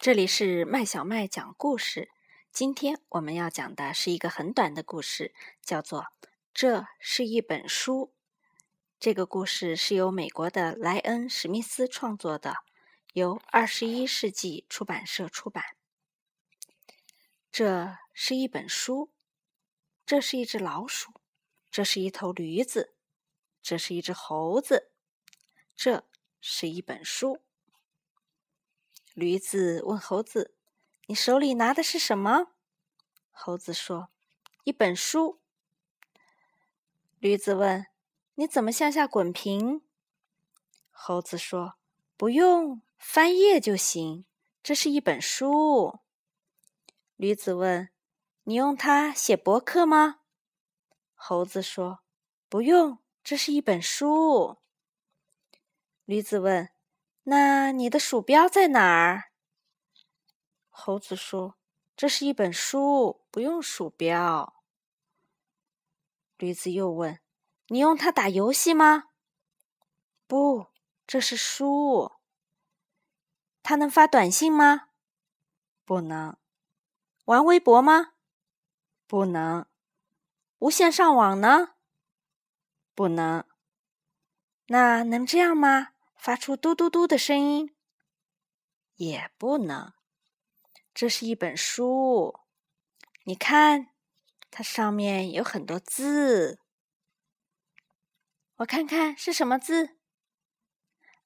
这里是麦小麦讲故事。今天我们要讲的是一个很短的故事，叫做《这是一本书》。这个故事是由美国的莱恩·史密斯创作的，由二十一世纪出版社出版。这是一本书，这是一只老鼠，这是一头驴子，这是一只猴子。这是一本书。驴子问猴子：“你手里拿的是什么？”猴子说：“一本书。”驴子问：“你怎么向下滚平？”猴子说：“不用，翻页就行。这是一本书。”驴子问：“你用它写博客吗？”猴子说：“不用，这是一本书。”驴子问。那你的鼠标在哪儿？猴子说：“这是一本书，不用鼠标。”驴子又问：“你用它打游戏吗？”“不，这是书。”“它能发短信吗？”“不能。”“玩微博吗？”“不能。”“无线上网呢？”“不能。”“那能这样吗？”发出嘟嘟嘟的声音，也不能。这是一本书，你看，它上面有很多字。我看看是什么字？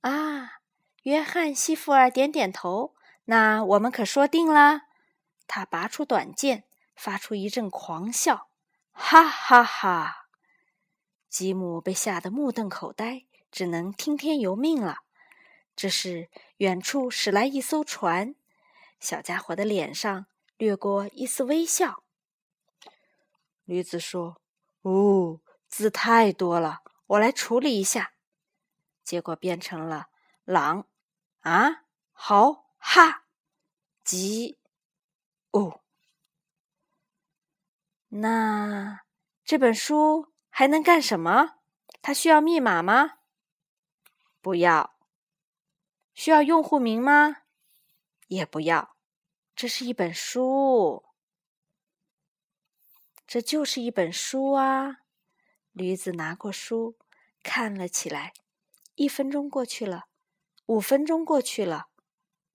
啊，约翰西弗尔点点头。那我们可说定了。他拔出短剑，发出一阵狂笑，哈哈哈！吉姆被吓得目瞪口呆。只能听天由命了。这时，远处驶来一艘船，小家伙的脸上掠过一丝微笑。驴子说：“哦，字太多了，我来处理一下。”结果变成了狼啊，好哈，急哦。那这本书还能干什么？它需要密码吗？不要，需要用户名吗？也不要，这是一本书，这就是一本书啊！驴子拿过书看了起来。一分钟过去了，五分钟过去了，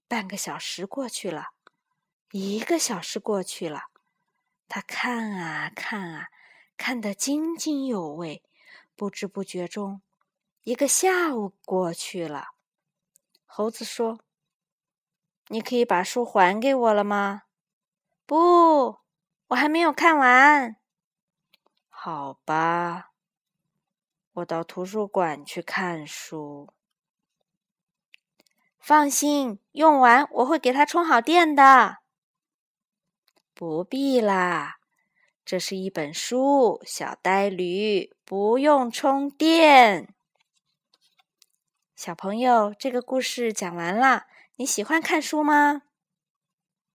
半个小时过去了，一个小时过去了。他看啊看啊，看得津津有味，不知不觉中。一个下午过去了，猴子说：“你可以把书还给我了吗？”“不，我还没有看完。”“好吧，我到图书馆去看书。”“放心，用完我会给它充好电的。”“不必啦，这是一本书，小呆驴，不用充电。”小朋友，这个故事讲完啦。你喜欢看书吗？